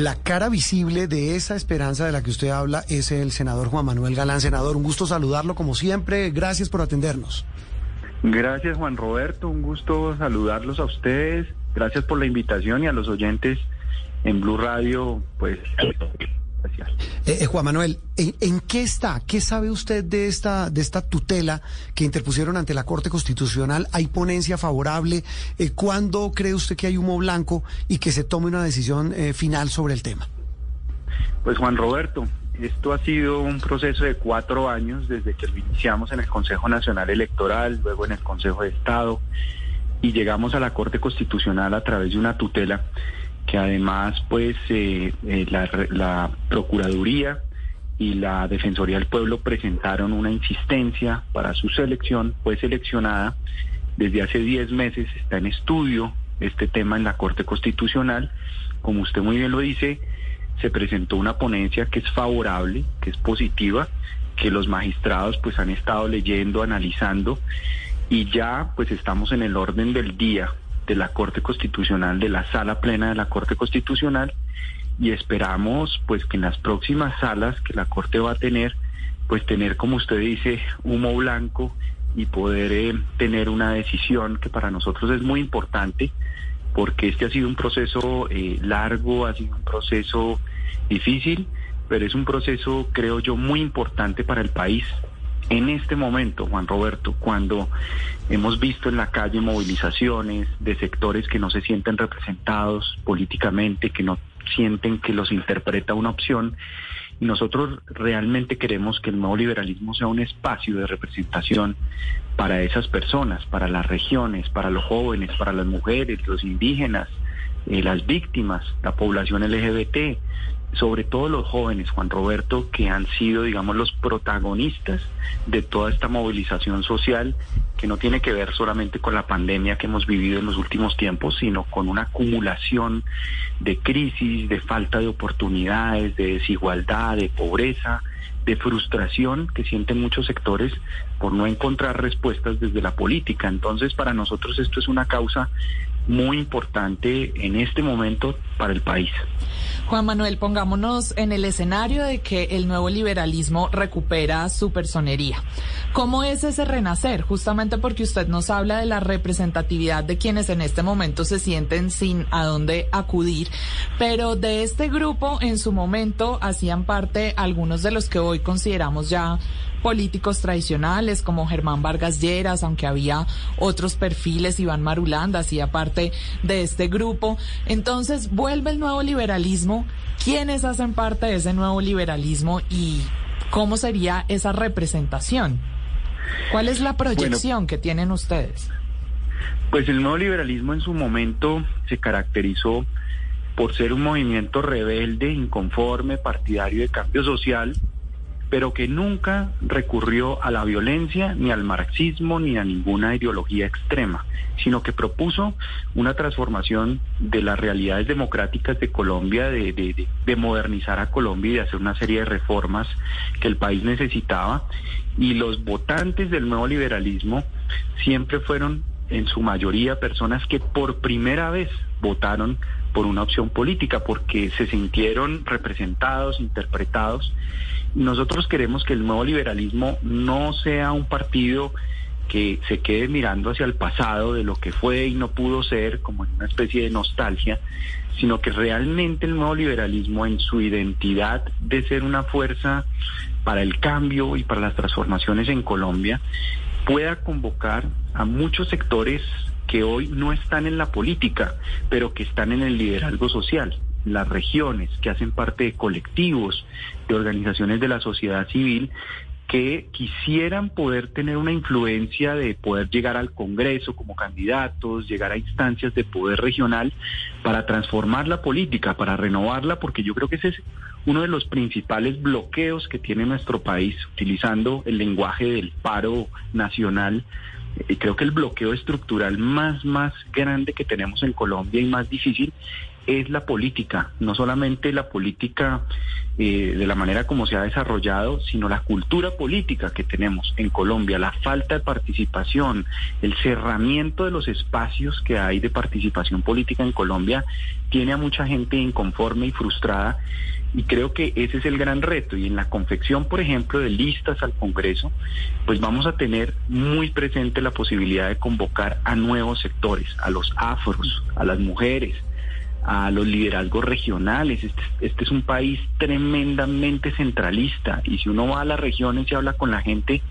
La cara visible de esa esperanza de la que usted habla es el senador Juan Manuel Galán. Senador, un gusto saludarlo como siempre. Gracias por atendernos. Gracias Juan Roberto, un gusto saludarlos a ustedes. Gracias por la invitación y a los oyentes en Blue Radio, pues eh, eh, Juan Manuel, ¿en, qué está? ¿Qué sabe usted de esta, de esta tutela que interpusieron ante la Corte Constitucional? ¿Hay ponencia favorable? Eh, ¿Cuándo cree usted que hay humo blanco y que se tome una decisión final sobre el tema? Pues Juan Roberto, esto ha sido un proceso de cuatro años desde que lo iniciamos en el Consejo Nacional Electoral, luego en el Consejo de Estado y llegamos a la Corte Constitucional a través de una tutela que además pues eh, eh, la, Procuraduría y la Defensoría del Pueblo presentaron una insistencia para su selección, fue seleccionada. Desde hace 10 meses, está en estudio este tema en la Corte Constitucional, como usted muy bien lo dice, se presentó una ponencia que es favorable, que es positiva, que los magistrados pues han estado leyendo, analizando y ya pues estamos en el orden del día de la Corte Constitucional, de la sala plena de la Corte Constitucional y esperamos pues que en las próximas salas que la Corte va a tener, pues tener como usted dice humo blanco y poder eh, tener una decisión que para nosotros es muy importante porque este ha sido un proceso eh, largo, ha sido un proceso difícil, pero es un proceso creo yo muy importante para el país en este momento, Juan Roberto, cuando hemos visto en la calle movilizaciones de sectores que no se sienten representados políticamente, que no sienten que los interpreta una opción, nosotros realmente queremos que el nuevo liberalismo sea un espacio de representación para esas personas, para las regiones, para los jóvenes, para las mujeres, los indígenas, eh, las víctimas, la población LGBT, sobre todo los jóvenes, Juan Roberto, que han sido, digamos, los protagonistas de toda esta movilización social que no tiene que ver solamente con la pandemia que hemos vivido en los últimos tiempos, sino con una acumulación de crisis, de falta de oportunidades, de desigualdad, de pobreza, de frustración que sienten muchos sectores por no encontrar respuestas desde la política. Entonces, para nosotros esto es una causa muy importante en este momento para el país. Juan Manuel, pongámonos en el escenario de que el nuevo liberalismo recupera su personería. ¿Cómo es ese renacer? Justamente porque usted nos habla de la representatividad de quienes en este momento se sienten sin a dónde acudir, pero de este grupo en su momento hacían parte algunos de los que hoy consideramos ya políticos tradicionales como Germán Vargas Lleras, aunque había otros perfiles, Iván Marulanda hacía parte de este grupo. Entonces vuelve el nuevo liberalismo. ¿Quiénes hacen parte de ese nuevo liberalismo y cómo sería esa representación? ¿Cuál es la proyección que tienen ustedes? Pues el nuevo liberalismo en su momento se caracterizó por ser un movimiento rebelde, inconforme, partidario de cambio social, pero que nunca recurrió a la violencia, ni al marxismo, ni a ninguna ideología extrema, sino que propuso una transformación de las realidades democráticas de Colombia, de, modernizar a Colombia y de hacer una serie de reformas que el país necesitaba. Y los votantes del nuevo liberalismo siempre fueron en su mayoría personas que por primera vez votaron por una opción política, porque se sintieron representados, interpretados. Nosotros queremos que el nuevo liberalismo no sea un partido que se quede mirando hacia el pasado de lo que fue y no pudo ser, como en una especie de nostalgia, sino que realmente el nuevo liberalismo en su identidad de ser una fuerza para el cambio y para las transformaciones en Colombia pueda convocar a muchos sectores que hoy no están en la política, pero que están en el liderazgo social, las regiones, que hacen parte de colectivos, de organizaciones de la sociedad civil, que quisieran poder tener una influencia de poder llegar al Congreso como candidatos, llegar a instancias de poder regional para transformar la política, para renovarla, porque yo creo que ese es uno de los principales bloqueos que tiene nuestro país, utilizando el lenguaje del paro nacional y creo que el bloqueo estructural más, más grande que tenemos en Colombia y más difícil es la política, no solamente la política eh, de la manera como se ha desarrollado, sino la cultura política que tenemos en Colombia, la falta de participación, el cerramiento de los espacios que hay de participación política en Colombia, tiene a mucha gente inconforme y frustrada. Y creo que ese es el gran reto. Y en la confección, por ejemplo, de listas al Congreso, pues vamos a tener muy presente la posibilidad de convocar a nuevos sectores, a los afros, a las mujeres, a los liderazgos regionales. Este, este, es un país tremendamente centralista y si uno va a las regiones y habla con la gente,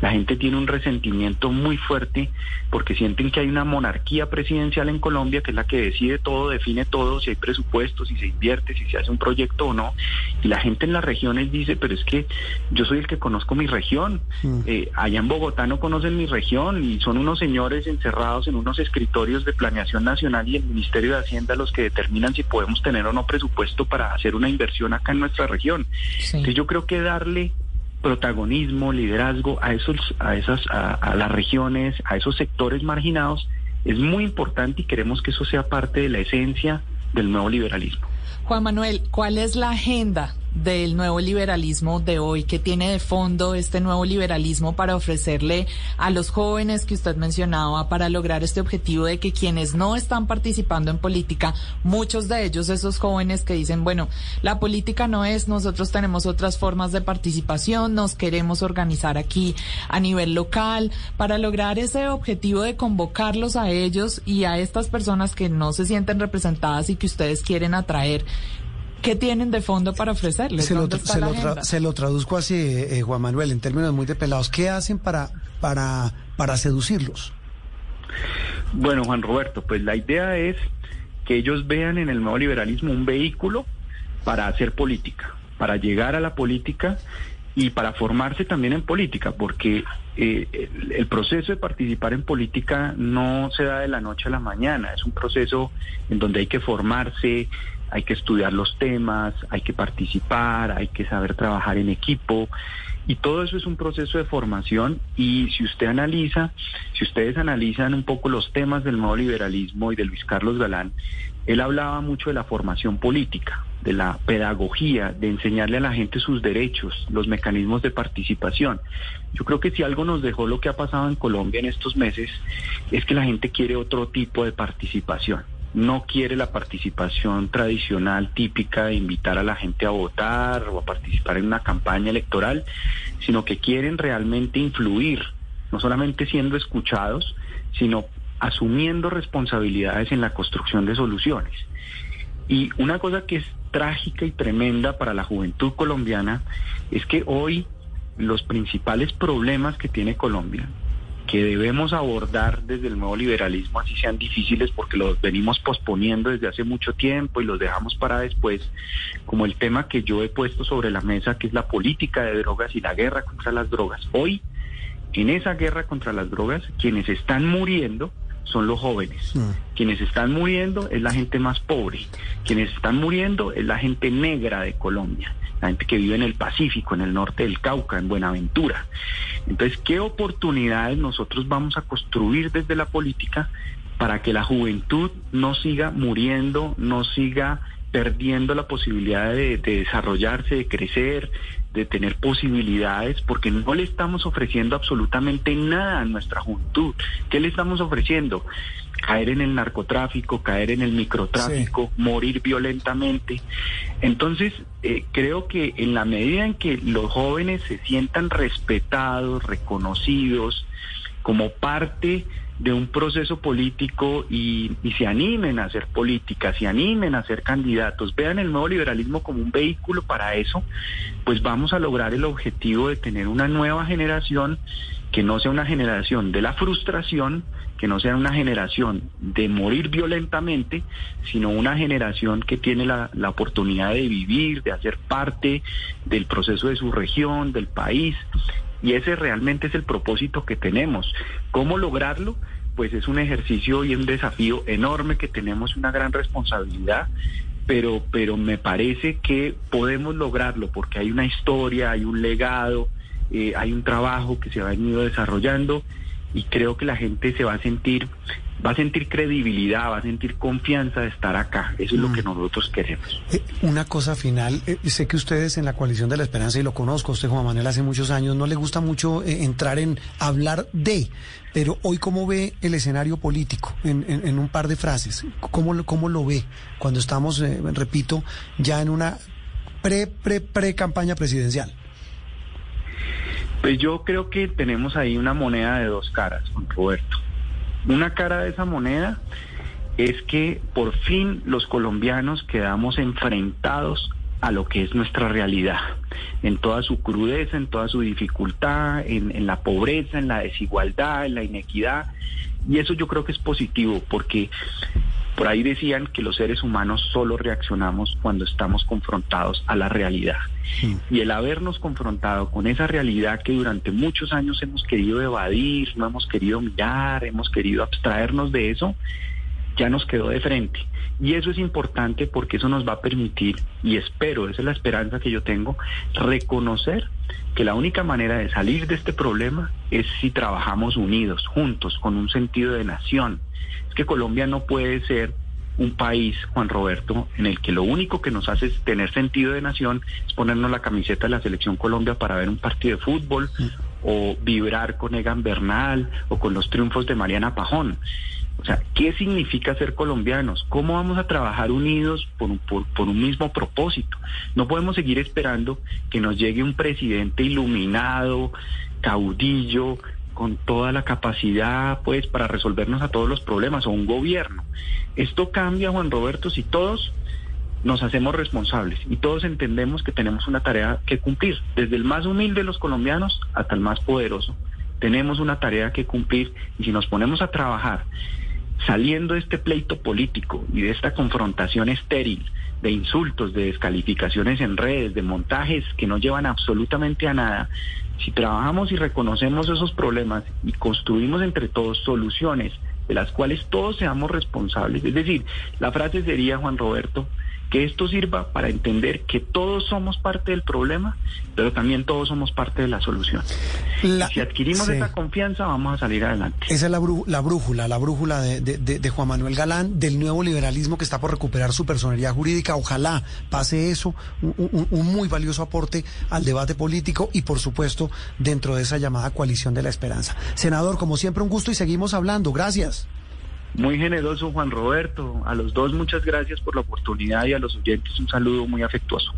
la gente tiene un resentimiento muy fuerte porque sienten que hay una monarquía presidencial en Colombia que es la que decide todo, define todo, si hay presupuestos, si se invierte, si se hace un proyecto o no. Y la gente en las regiones dice, pero es que yo soy el que conozco mi región. Mm. Eh, allá en Bogotá no conocen mi región y son unos señores encerrados en unos escritorios de planeación nacional y el Ministerio de Hacienda los que determinan si podemos tener o no presupuesto para hacer una inversión acá en nuestra región. Entonces yo creo que darle protagonismo, liderazgo a esos, a esas, a, las regiones, a esos sectores marginados es muy importante y queremos que eso sea parte de la esencia del nuevo liberalismo. Juan Manuel, ¿cuál es la agenda del nuevo liberalismo de hoy, que tiene de fondo este nuevo liberalismo para ofrecerle a los jóvenes que usted mencionaba para lograr este objetivo de que quienes no están participando en política, muchos de ellos, esos jóvenes que dicen, bueno, la política no es, nosotros tenemos otras formas de participación, nos queremos organizar aquí a nivel local, para lograr ese objetivo de convocarlos a ellos y a estas personas que no se sienten representadas y que ustedes quieren atraer ¿Qué tienen de fondo para ofrecerles? Se, lo, traduzco así, eh, Juan Manuel, en términos muy de pelados. ¿Qué hacen para, para, para seducirlos? Bueno, Juan Roberto, pues la idea es que ellos vean en el nuevo liberalismo un vehículo para hacer política, para llegar a la política y para formarse también en política, porque eh, el, proceso de participar en política no se da de la noche a la mañana, es un proceso en donde hay que formarse, hay que estudiar los temas, hay que participar, hay que saber trabajar en equipo. Y todo eso es un proceso de formación y si usted analiza, si ustedes analizan un poco los temas del nuevo liberalismo y de Luis Carlos Galán, él hablaba mucho de la formación política, de la pedagogía, de enseñarle a la gente sus derechos, los mecanismos de participación. Yo creo que si algo nos dejó lo que ha pasado en Colombia en estos meses es que la gente quiere otro tipo de participación no quiere la participación tradicional típica de invitar a la gente a votar o a participar en una campaña electoral, sino que quieren realmente influir, no solamente siendo escuchados, sino asumiendo responsabilidades en la construcción de soluciones. Y una cosa que es trágica y tremenda para la juventud colombiana es que hoy los principales problemas que tiene Colombia que debemos abordar desde el nuevo liberalismo, así sean difíciles porque los venimos posponiendo desde hace mucho tiempo y los dejamos para después, como el tema que yo he puesto sobre la mesa, que es la política de drogas y la guerra contra las drogas. Hoy, en esa guerra contra las drogas, quienes están muriendo son los jóvenes. Quienes están muriendo es la gente más pobre. Quienes están muriendo es la gente negra de Colombia la gente que vive en el Pacífico, en el norte del Cauca, en Buenaventura. Entonces, ¿qué oportunidades nosotros vamos a construir desde la política para que la juventud no siga muriendo, no siga perdiendo la posibilidad de, desarrollarse, de crecer, de tener posibilidades, porque no le estamos ofreciendo absolutamente nada a nuestra juventud. ¿Qué le estamos ofreciendo? Caer en el narcotráfico, caer en el microtráfico, morir violentamente. Entonces, eh, creo que en la medida en que los jóvenes se sientan respetados, reconocidos, como parte de un proceso político y, se animen a hacer política, se animen a ser candidatos, vean el nuevo liberalismo como un vehículo para eso, pues vamos a lograr el objetivo de tener una nueva generación que no sea una generación de la frustración, que no sea una generación de morir violentamente, sino una generación que tiene la oportunidad de vivir, de hacer parte del proceso de su región, del país, y ese realmente es el propósito que tenemos. ¿Cómo lograrlo? Pues es un ejercicio y un desafío enorme que tenemos una gran responsabilidad, pero, pero me parece que podemos lograrlo porque hay una historia, hay un legado, eh, hay un trabajo que se ha venido desarrollando y creo que la gente se va a sentir va a sentir credibilidad, va a sentir confianza de estar acá. Eso es lo que mm. nosotros queremos. Eh, una cosa final, eh, sé que ustedes en la coalición de la esperanza, y lo conozco, usted Juan Manuel hace muchos años, no le gusta mucho eh, entrar en hablar de, pero hoy cómo ve el escenario político en, un par de frases, ¿Cómo, cómo lo ve cuando estamos, repito, ya en una pre, pre, pre campaña presidencial. Pues yo creo que tenemos ahí una moneda de dos caras, Juan Roberto. Una cara de esa moneda es que por fin los colombianos quedamos enfrentados a lo que es nuestra realidad, en toda su crudeza, en toda su dificultad, en, en, la pobreza, en la desigualdad, en la inequidad. Y eso yo creo que es positivo, porque por ahí decían que los seres humanos solo reaccionamos cuando estamos confrontados a la realidad. Y el habernos confrontado con esa realidad que durante muchos años hemos querido evadir, no hemos querido mirar, hemos querido abstraernos de eso, ya nos quedó de frente. Y eso es importante porque eso nos va a permitir, y espero, esa es la esperanza que yo tengo, reconocer que la única manera de salir de este problema es si trabajamos unidos, juntos, con un sentido de nación. Es que Colombia no puede ser un país, Juan Roberto, en el que lo único que nos hace tener sentido de nación es ponernos la camiseta de la selección Colombia para ver un partido de fútbol o vibrar con Egan Bernal o con los triunfos de Mariana Pajón. O sea, ¿qué significa ser colombianos? ¿Cómo vamos a trabajar unidos por un, por, un mismo propósito? No podemos seguir esperando que nos llegue un presidente iluminado, caudillo, con toda la capacidad pues para resolvernos a todos los problemas o un gobierno. Esto cambia, Juan Roberto, si todos nos hacemos responsables y todos entendemos que tenemos una tarea que cumplir, desde el más humilde de los colombianos hasta el más poderoso. Tenemos una tarea que cumplir y si nos ponemos a trabajar saliendo de este pleito político y de esta confrontación estéril, de insultos, de descalificaciones en redes, de montajes que no llevan absolutamente a nada, si trabajamos y reconocemos esos problemas y construimos entre todos soluciones de las cuales todos seamos responsables, es decir, la frase sería, Juan Roberto, que esto sirva para entender que todos somos parte del problema, pero también todos somos parte de la solución. si adquirimos esa confianza, vamos a salir adelante. Esa es la, brújula, la brújula de, Juan Manuel Galán, del nuevo liberalismo que está por recuperar su personalidad jurídica. Ojalá pase eso, un, un muy valioso aporte al debate político y, por supuesto, dentro de esa llamada coalición de la esperanza. Senador, como siempre, un gusto y seguimos hablando. Gracias. Muy generoso Juan Roberto. A los dos muchas gracias por la oportunidad y a los oyentes un saludo muy afectuoso.